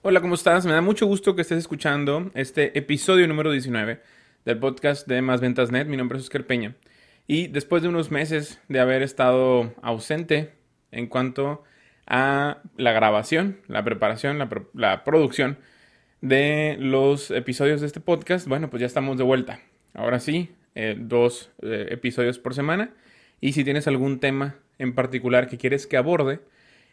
Hola, ¿cómo estás? Me da mucho gusto que estés escuchando este episodio número 19 del podcast de Más Ventas Net. Mi nombre es Oscar Peña. Y después de unos meses de haber estado ausente en cuanto a la grabación, la preparación, la, producción de los episodios de este podcast, bueno, pues ya estamos de vuelta. Ahora sí, eh, dos eh, episodios por semana. Y si tienes algún tema en particular que quieres que aborde,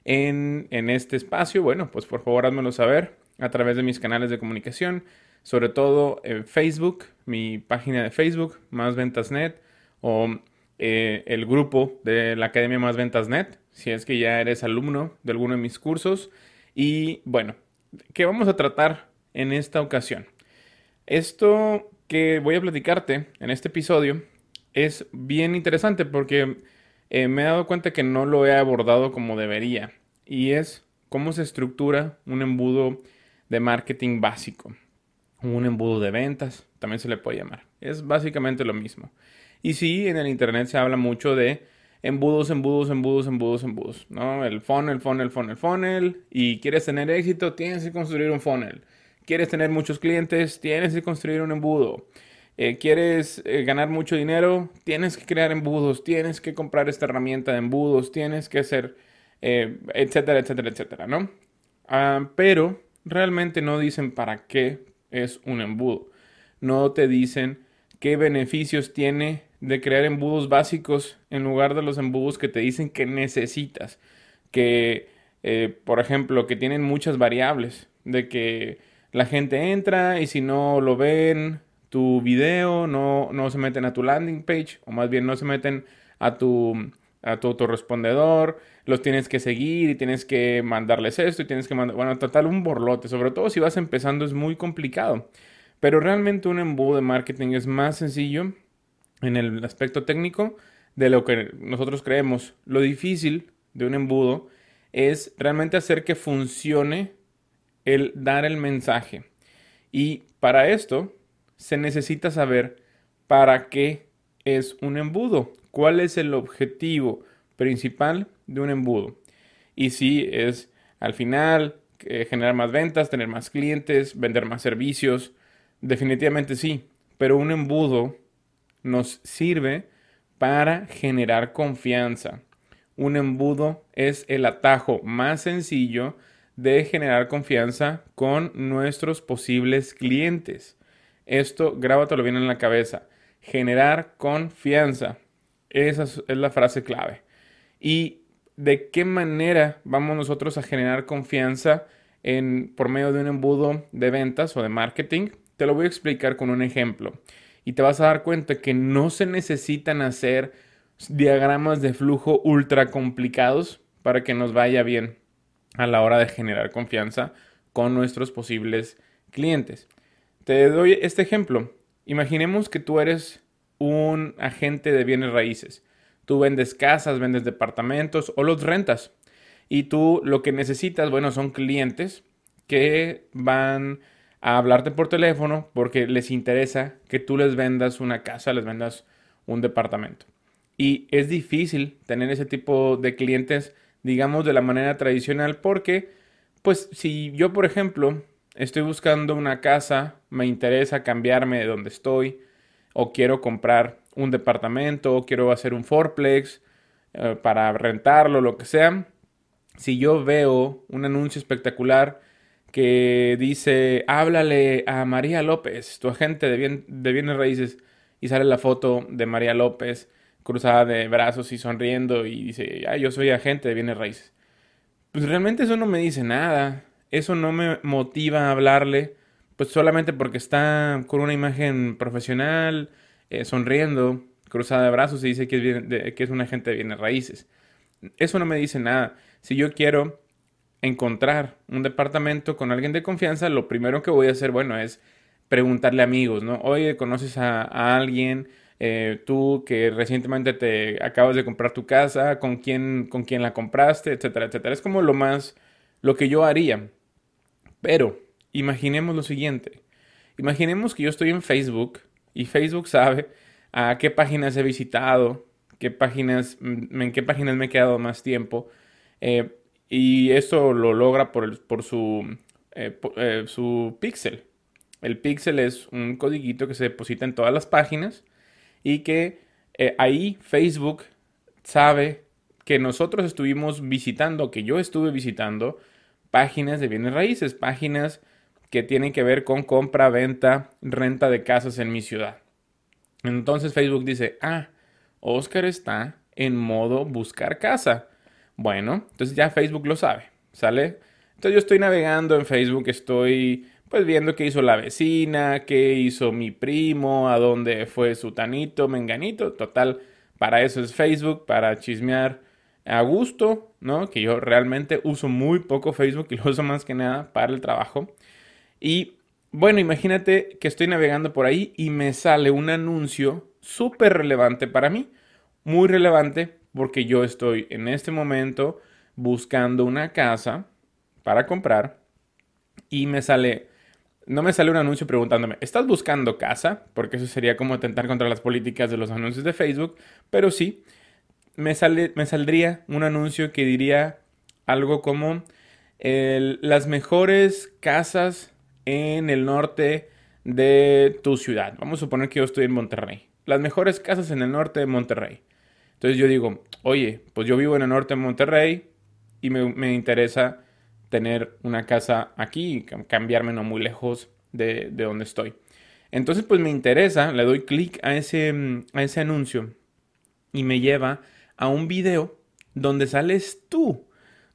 en, este espacio, bueno, pues por favor házmelo saber a través de mis canales de comunicación, sobre todo en Facebook, mi página de Facebook, Más Ventas Net, o eh, el grupo de la Academia Más Ventas Net, si es que ya eres alumno de alguno de mis cursos. Y bueno, ¿qué vamos a tratar en esta ocasión? Esto que voy a platicarte en este episodio es bien interesante porque eh, me he dado cuenta que no lo he abordado como debería y es cómo se estructura un embudo de marketing básico. Un embudo de ventas, también se le puede llamar. Es básicamente lo mismo. Y sí, en el Internet se habla mucho de embudos, embudos, embudos, embudos, embudos. ¿no? El funnel, funnel, funnel, funnel. Y quieres tener éxito, tienes que construir un funnel. Quieres tener muchos clientes, tienes que construir un embudo. Eh, quieres eh, ganar mucho dinero, tienes que crear embudos, tienes que comprar esta herramienta de embudos, tienes que hacer, eh, etcétera, etcétera, etcétera, ¿no? Ah, pero realmente no dicen para qué es un embudo. No te dicen qué beneficios tiene de crear embudos básicos en lugar de los embudos que te dicen que necesitas. Que, por ejemplo, que tienen muchas variables. De que la gente entra y si no lo ven tu video, no, no se meten a tu landing page, o más bien no se meten a tu, a tu autorrespondedor, los tienes que seguir y tienes que mandarles esto y tienes que mandar, bueno, total un borlote, sobre todo si vas empezando es muy complicado. Pero realmente un embudo de marketing es más sencillo en el aspecto técnico de lo que nosotros creemos. Lo difícil de un embudo es realmente hacer que funcione el dar el mensaje. Y para esto se necesita saber para qué es un embudo, cuál es el objetivo principal de un embudo. Y si es al final eh, generar más ventas, tener más clientes, vender más servicios, definitivamente sí, pero un embudo nos sirve para generar confianza. Un embudo es el atajo más sencillo de generar confianza con nuestros posibles clientes. Esto grábatelo bien en la cabeza. Generar confianza. Esa es la frase clave. ¿Y de qué manera vamos nosotros a generar confianza en, por medio de un embudo de ventas o de marketing? Te lo voy a explicar con un ejemplo. Y te vas a dar cuenta que no se necesitan hacer diagramas de flujo ultra complicados para que nos vaya bien a la hora de generar confianza con nuestros posibles clientes. Te doy este ejemplo. Imaginemos que tú eres un agente de bienes raíces. Tú vendes casas, vendes departamentos o los rentas. Y tú lo que necesitas, bueno, son clientes que van a hablarte por teléfono porque les interesa que tú les vendas una casa, les vendas un departamento. Y es difícil tener ese tipo de clientes, digamos, de la manera tradicional porque, pues, si yo, por ejemplo, estoy buscando una casa, me interesa cambiarme de donde estoy, o quiero comprar un departamento, o quiero hacer un fourplex eh, para rentarlo, lo que sea. Si yo veo un anuncio espectacular que dice, háblale a María López, tu agente de, bienes raíces, y sale la foto de María López cruzada de brazos y sonriendo y dice, yo soy agente de bienes raíces. Pues realmente eso no me dice nada eso no me motiva a hablarle, pues solamente porque está con una imagen profesional, eh, sonriendo, cruzada de brazos y dice que es, que es un agente de bienes raíces. Eso no me dice nada. Si yo quiero encontrar un departamento con alguien de confianza, lo primero que voy a hacer, bueno, es preguntarle a amigos, ¿no? Oye, ¿conoces a, alguien? Eh, tú que recientemente te acabas de comprar tu casa, con quién, con quién la compraste, etcétera, etcétera. Es como lo más, lo que yo haría. Pero imaginemos lo siguiente. Imaginemos que yo estoy en Facebook y Facebook sabe a qué páginas he visitado, qué páginas, mm, en qué páginas me he quedado más tiempo. Eh, y eso lo logra por, su eh, eh, su pixel. El pixel es un codiguito que se deposita en todas las páginas y que ahí Facebook sabe que nosotros estuvimos visitando, que yo estuve visitando páginas de bienes raíces, páginas que tienen que ver con compra, venta, renta de casas en mi ciudad. Entonces Facebook dice, ah, Oscar está en modo buscar casa. Bueno, entonces ya Facebook lo sabe, ¿sale? Entonces yo estoy navegando en Facebook, estoy pues viendo qué hizo la vecina, qué hizo mi primo, a dónde fue su tanito, menganito, total, para eso es Facebook, para chismear a gusto, ¿no? Que yo realmente uso muy poco Facebook y lo uso más que nada para el trabajo. Y bueno, imagínate que estoy navegando por ahí y me sale un anuncio súper relevante para mí, muy relevante porque yo estoy en este momento buscando una casa para comprar y me sale, no me sale un anuncio preguntándome, ¿estás buscando casa? Porque eso sería como atentar contra las políticas de los anuncios de Facebook, pero sí, me, sale, me saldría un anuncio que diría algo como las mejores casas en el norte de tu ciudad. Vamos a suponer que yo estoy en Monterrey. Las mejores casas en el norte de Monterrey. Entonces yo digo, oye, pues yo vivo en el norte de Monterrey y me, interesa tener una casa aquí y cambiarme no muy lejos de, de, donde estoy. Entonces pues me interesa, le doy clic a ese, a ese anuncio y me lleva a un video donde sales tú,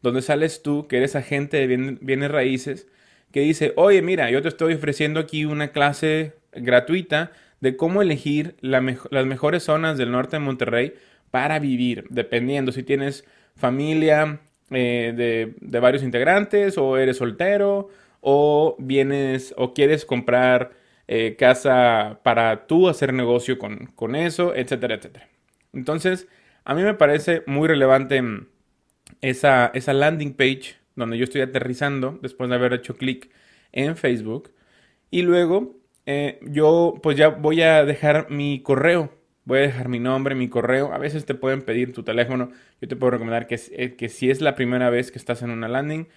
donde sales tú que eres agente de bienes raíces que dice, oye, mira, yo te estoy ofreciendo aquí una clase gratuita de cómo elegir las mejores zonas del norte de Monterrey para vivir, dependiendo si tienes familia eh, de, varios integrantes o eres soltero o vienes o quieres comprar eh, casa para tú hacer negocio con, con eso, etcétera, etcétera. Entonces, a mí me parece muy relevante esa, esa landing page donde yo estoy aterrizando después de haber hecho clic en Facebook. Y luego eh, yo pues ya voy a dejar mi correo. Voy a dejar mi nombre, mi correo. A veces te pueden pedir tu teléfono. Yo te puedo recomendar que, eh, que si es la primera vez que estás en una landing,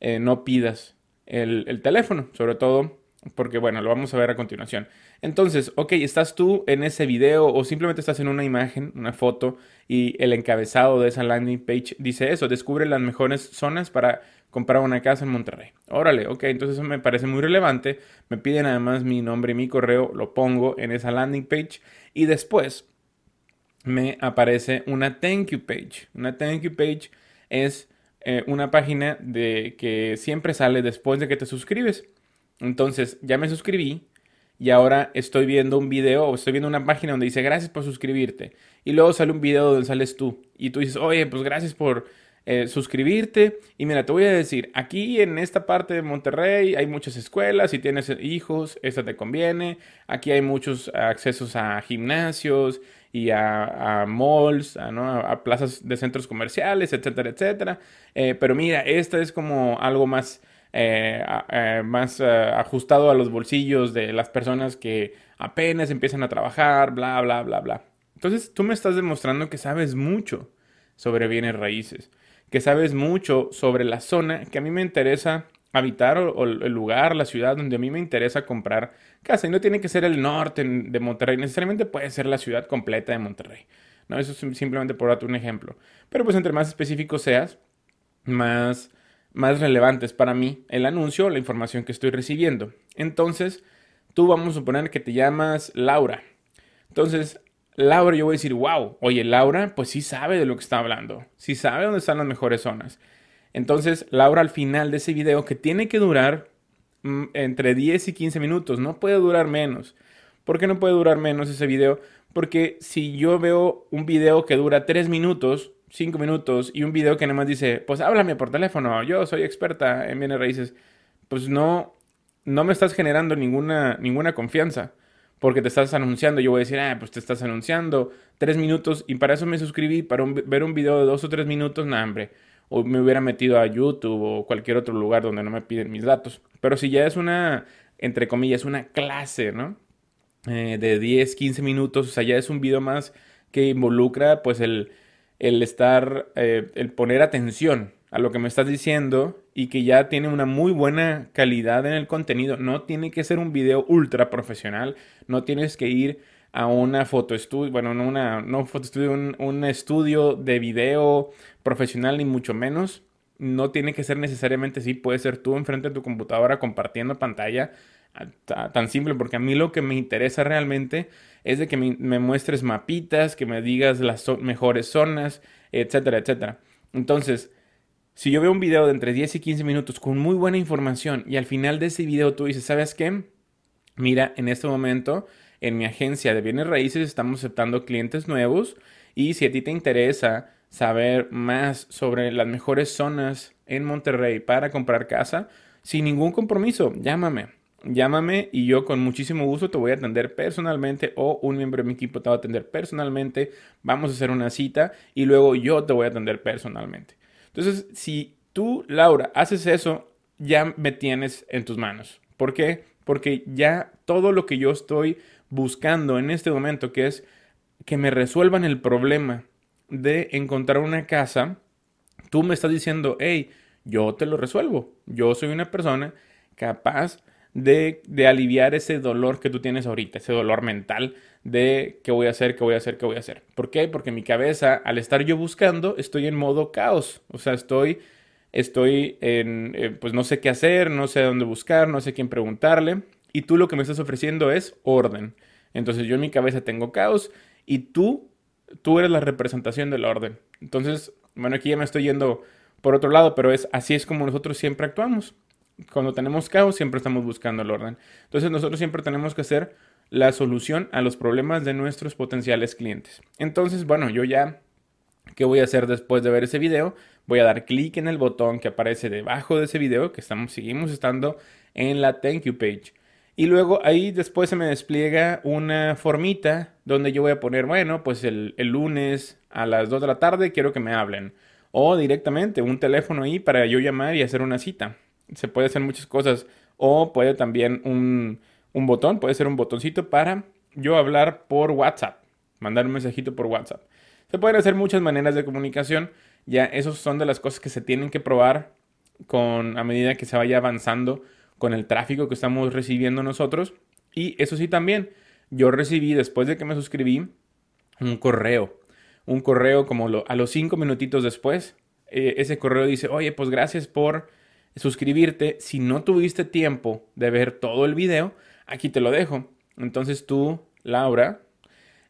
eh, no pidas el, el teléfono. Sobre todo porque bueno, lo vamos a ver a continuación. Entonces, ok, estás tú en ese video o simplemente estás en una imagen, una foto y el encabezado de esa landing page dice eso, descubre las mejores zonas para comprar una casa en Monterrey. Órale, ok, entonces eso me parece muy relevante. Me piden además mi nombre y mi correo, lo pongo en esa landing page y después me aparece una thank you page. Una thank you page es eh, una página de que siempre sale después de que te suscribes. Entonces, ya me suscribí y ahora estoy viendo un video o estoy viendo una página donde dice gracias por suscribirte. Y luego sale un video donde sales tú. Y tú dices, oye, pues gracias por eh, suscribirte. Y mira, te voy a decir, aquí en esta parte de Monterrey hay muchas escuelas. Si tienes hijos, esta te conviene. Aquí hay muchos accesos a gimnasios y a, malls, a, plazas de centros comerciales, etcétera, etcétera. Eh, pero mira, esta es como algo más eh, eh, más eh, ajustado a los bolsillos de las personas que apenas empiezan a trabajar, bla, bla, bla, bla. Entonces tú me estás demostrando que sabes mucho sobre bienes raíces, que sabes mucho sobre la zona que a mí me interesa habitar o, el lugar, la ciudad donde a mí me interesa comprar casa. Y no tiene que ser el norte de Monterrey, necesariamente puede ser la ciudad completa de Monterrey. No, eso es simplemente por darte un ejemplo. Pero pues entre más específico seas, más más relevantes para mí el anuncio la información que estoy recibiendo. Entonces, tú vamos a suponer que te llamas Laura. Entonces, Laura, yo voy a decir, wow, oye, Laura, pues sí sabe de lo que está hablando, sí sabe dónde están las mejores zonas. Entonces, Laura al final de ese video, que tiene que durar mm, entre 10 y 15 minutos, no puede durar menos. ¿Por qué no puede durar menos ese video? Porque si yo veo un video que dura 3 minutos, cinco minutos y un video que nada más dice, pues háblame por teléfono, yo soy experta en bienes raíces, pues no, no me estás generando ninguna, ninguna confianza. Porque te estás anunciando, yo voy a decir, ah, pues te estás anunciando tres minutos y para eso me suscribí, para ver un video de dos o tres minutos, nada, hombre. O me hubiera metido a YouTube o cualquier otro lugar donde no me piden mis datos. Pero si ya es una, entre comillas, una clase, ¿no? Eh, de 10, 15 minutos, o sea, ya es un video más que involucra, pues, el, el estar, eh, el poner atención a lo que me estás diciendo y que ya tiene una muy buena calidad en el contenido. No tiene que ser un video ultra profesional, no tienes que ir a una foto estudio, bueno, no una no foto estudio, un, un estudio de video profesional ni mucho menos. No tiene que ser necesariamente así, puede ser tú enfrente de tu computadora compartiendo pantalla, tan simple, porque a mí lo que me interesa realmente es de que me, muestres mapitas, que me digas las mejores zonas, etcétera, etcétera. Entonces, si yo veo un video de entre 10 y 15 minutos con muy buena información y al final de ese video tú dices, ¿sabes qué? Mira, en este momento en mi agencia de bienes raíces estamos aceptando clientes nuevos y si a ti te interesa saber más sobre las mejores zonas en Monterrey para comprar casa, sin ningún compromiso, llámame. Llámame y yo con muchísimo gusto te voy a atender personalmente o un miembro de mi equipo te va a atender personalmente. Vamos a hacer una cita y luego yo te voy a atender personalmente. Entonces, si tú, Laura, haces eso, ya me tienes en tus manos. ¿Por qué? Porque ya todo lo que yo estoy buscando en este momento, que es que me resuelvan el problema de encontrar una casa, tú me estás diciendo, hey, yo te lo resuelvo. Yo soy una persona capaz de, de, aliviar ese dolor que tú tienes ahorita, ese dolor mental de qué voy a hacer, qué voy a hacer, qué voy a hacer. ¿Por qué? Porque mi cabeza, al estar yo buscando, estoy en modo caos. O sea, estoy, estoy en, eh, pues no sé qué hacer, no sé dónde buscar, no sé quién preguntarle. Y tú lo que me estás ofreciendo es orden. Entonces yo en mi cabeza tengo caos y tú, tú eres la representación del orden. Entonces, bueno, aquí ya me estoy yendo por otro lado, pero es así es como nosotros siempre actuamos. Cuando tenemos caos, siempre estamos buscando el orden. Entonces nosotros siempre tenemos que hacer la solución a los problemas de nuestros potenciales clientes. Entonces, bueno, yo ya, ¿qué voy a hacer después de ver ese video? Voy a dar clic en el botón que aparece debajo de ese video, que estamos, seguimos estando en la Thank You page. Y luego ahí después se me despliega una formita donde yo voy a poner, bueno, pues el, el, lunes a las 2 de la tarde quiero que me hablen. O directamente un teléfono ahí para yo llamar y hacer una cita. Se puede hacer muchas cosas. O puede también un, un botón, puede ser un botoncito para yo hablar por WhatsApp. Mandar un mensajito por WhatsApp. Se pueden hacer muchas maneras de comunicación. Ya esos son de las cosas que se tienen que probar con a medida que se vaya avanzando con el tráfico que estamos recibiendo nosotros. Y eso sí también, yo recibí después de que me suscribí un correo. Un correo como a los cinco minutitos después. Eh, ese correo dice, oye, pues gracias por suscribirte. Si no tuviste tiempo de ver todo el video, aquí te lo dejo. Entonces tú, Laura,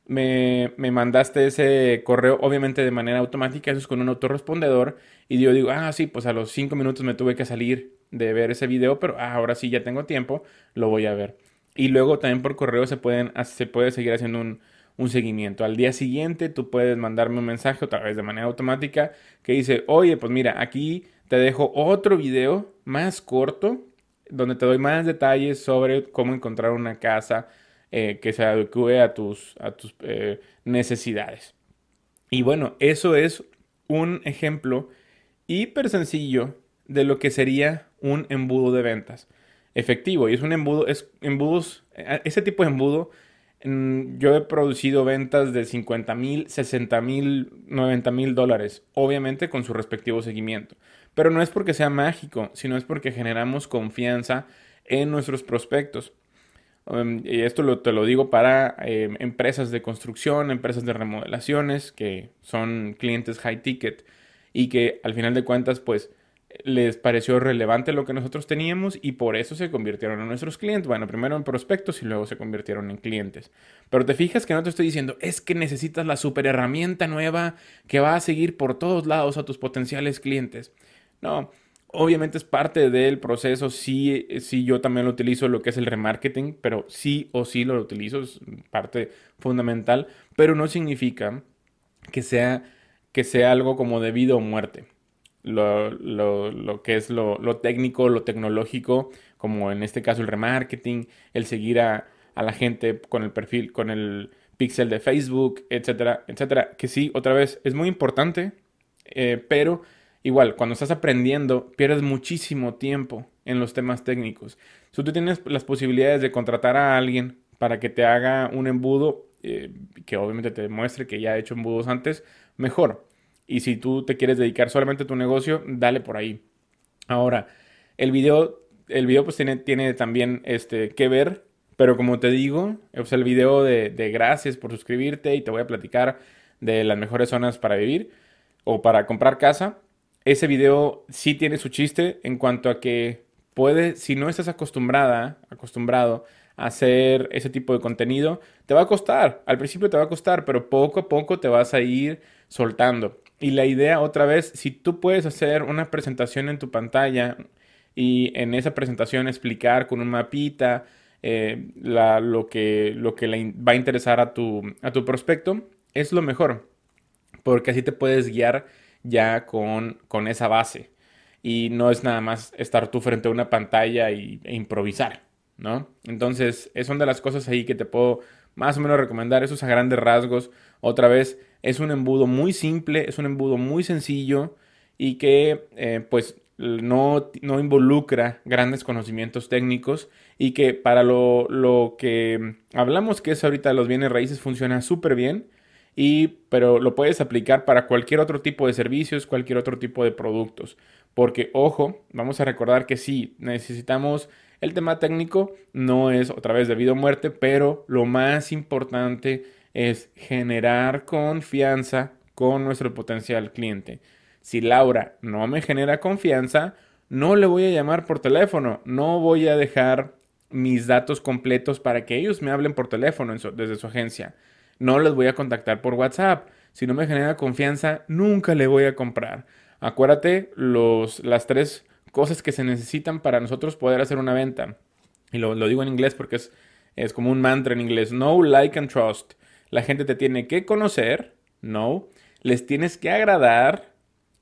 me, me, mandaste ese correo, obviamente de manera automática, eso es con un autorrespondedor, y yo digo, ah, sí, pues a los cinco minutos me tuve que salir de ver ese video, pero ah, ahora sí ya tengo tiempo, lo voy a ver. Y luego también por correo se, pueden, se puede seguir haciendo un, un seguimiento. Al día siguiente tú puedes mandarme un mensaje otra vez de manera automática que dice, oye, pues mira, aquí te dejo otro video más corto donde te doy más detalles sobre cómo encontrar una casa eh, que se adecue a tus, eh, necesidades. Y bueno, eso es un ejemplo hiper sencillo de lo que sería un embudo de ventas efectivo. Y es un embudo, es embudos, eh, ese tipo de embudo, mm, yo he producido ventas de 50 mil, 60 mil, 90 mil dólares, obviamente con su respectivo seguimiento. Pero no es porque sea mágico, sino es porque generamos confianza en nuestros prospectos. Um, y esto te lo digo para em, empresas de construcción, empresas de remodelaciones, que son clientes high ticket y que al final de cuentas, pues, les pareció relevante lo que nosotros teníamos y por eso se convirtieron en nuestros clientes. Bueno, primero en prospectos y luego se convirtieron en clientes. Pero te fijas que no te estoy diciendo, es que necesitas la super herramienta nueva que va a seguir por todos lados a tus potenciales clientes. No, obviamente es parte del proceso. Sí, sí, yo también lo utilizo lo que es el remarketing, pero sí o sí lo utilizo, es parte fundamental, pero no significa que sea, que sea algo como de vida o muerte lo, lo, lo que es lo, lo, técnico, lo tecnológico, como en este caso el remarketing, el seguir a, a la gente con el perfil, con el pixel de Facebook, etcétera, etcétera. Que sí, otra vez, es muy importante, eh, pero igual, cuando estás aprendiendo, pierdes muchísimo tiempo en los temas técnicos. Si tú tienes las posibilidades de contratar a alguien para que te haga un embudo, eh, que obviamente te demuestre que ya ha hecho embudos antes, mejor. Y si tú te quieres dedicar solamente a tu negocio, dale por ahí. Ahora, el video, el video pues tiene, tiene también este, que ver, pero como te digo, sea, el video de, de gracias por suscribirte y te voy a platicar de las mejores zonas para vivir o para comprar casa. Ese video sí tiene su chiste en cuanto a que puede, si no estás acostumbrada, acostumbrado a hacer ese tipo de contenido, te va a costar. Al principio te va a costar, pero poco a poco te vas a ir soltando. Y la idea, otra vez, si tú puedes hacer una presentación en tu pantalla y en esa presentación explicar con un mapita eh, lo, que, lo que le va a interesar a tu, a tu prospecto, es lo mejor. Porque así te puedes guiar ya con, con esa base. Y no es nada más estar tú frente a una pantalla y, e improvisar, ¿no? Entonces, son de las cosas ahí que te puedo más o menos recomendar. Esos a grandes rasgos. Otra vez, es un embudo muy simple, es un embudo muy sencillo y que eh, pues no, no, involucra grandes conocimientos técnicos y que para lo, lo, que hablamos que es ahorita los bienes raíces funciona súper bien y pero lo puedes aplicar para cualquier otro tipo de servicios, cualquier otro tipo de productos. Porque, ojo, vamos a recordar que sí, necesitamos el tema técnico, no es otra vez debido a muerte, pero lo más importante es generar confianza con nuestro potencial cliente. Si Laura no me genera confianza, no le voy a llamar por teléfono, no voy a dejar mis datos completos para que ellos me hablen por teléfono desde su agencia no les voy a contactar por WhatsApp. Si no me genera confianza, nunca le voy a comprar. Acuérdate los, las tres cosas que se necesitan para nosotros poder hacer una venta. Y lo, digo en inglés porque es, es como un mantra en inglés. Know, like and trust. La gente te tiene que conocer, no. Les tienes que agradar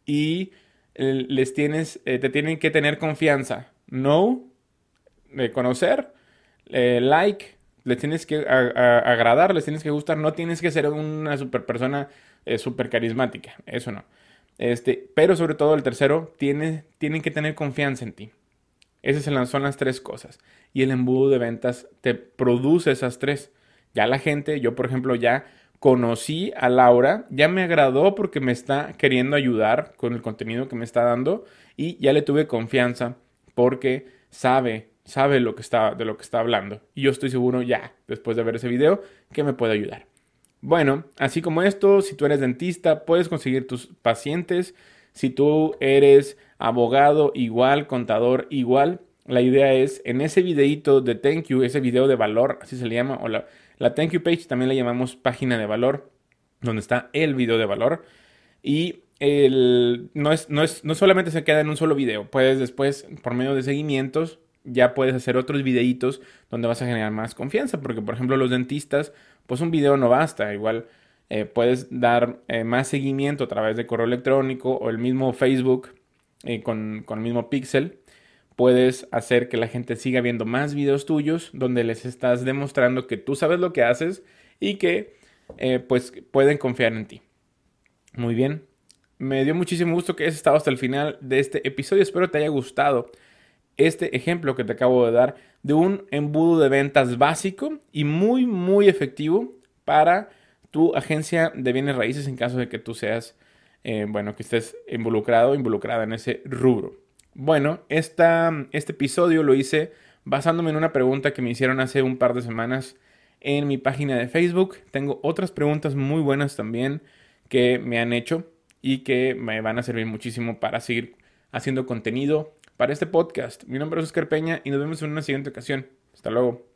y eh, les tienes, eh, te tienen que tener confianza. No, de conocer, eh, like, les tienes que agradar, les tienes que gustar, no tienes que ser una super persona eh, super carismática, eso no. Este, pero sobre todo el tercero, tiene, tienen que tener confianza en ti. Esas son las tres cosas. Y el embudo de ventas te produce esas tres. Ya la gente, yo por ejemplo ya conocí a Laura, ya me agradó porque me está queriendo ayudar con el contenido que me está dando y ya le tuve confianza porque sabe sabe lo que está, de lo que está hablando. Y yo estoy seguro ya, después de ver ese video, que me puede ayudar. Bueno, así como esto, si tú eres dentista, puedes conseguir tus pacientes. Si tú eres abogado, igual, contador, igual. La idea es, en ese videito de thank you, ese video de valor, así se le llama, o la, la thank you page también le llamamos página de valor, donde está el video de valor. Y no, es, no, es, no solamente se queda en un solo video, puedes después, por medio de seguimientos, ya puedes hacer otros videitos donde vas a generar más confianza, porque por ejemplo los dentistas, pues un video no basta, igual eh, puedes dar eh, más seguimiento a través de correo electrónico o el mismo Facebook eh, con, con, el mismo Pixel. Puedes hacer que la gente siga viendo más videos tuyos donde les estás demostrando que tú sabes lo que haces y que pues pueden confiar en ti. Muy bien. Me dio muchísimo gusto que hayas estado hasta el final de este episodio. Espero te haya gustado este ejemplo que te acabo de dar de un embudo de ventas básico y muy, muy efectivo para tu agencia de bienes raíces en caso de que tú seas, eh, bueno, que estés involucrado o involucrada en ese rubro. Bueno, esta, este episodio lo hice basándome en una pregunta que me hicieron hace un par de semanas en mi página de Facebook. Tengo otras preguntas muy buenas también que me han hecho y que me van a servir muchísimo para seguir haciendo contenido para este podcast. Mi nombre es Oscar Peña y nos vemos en una siguiente ocasión. Hasta luego.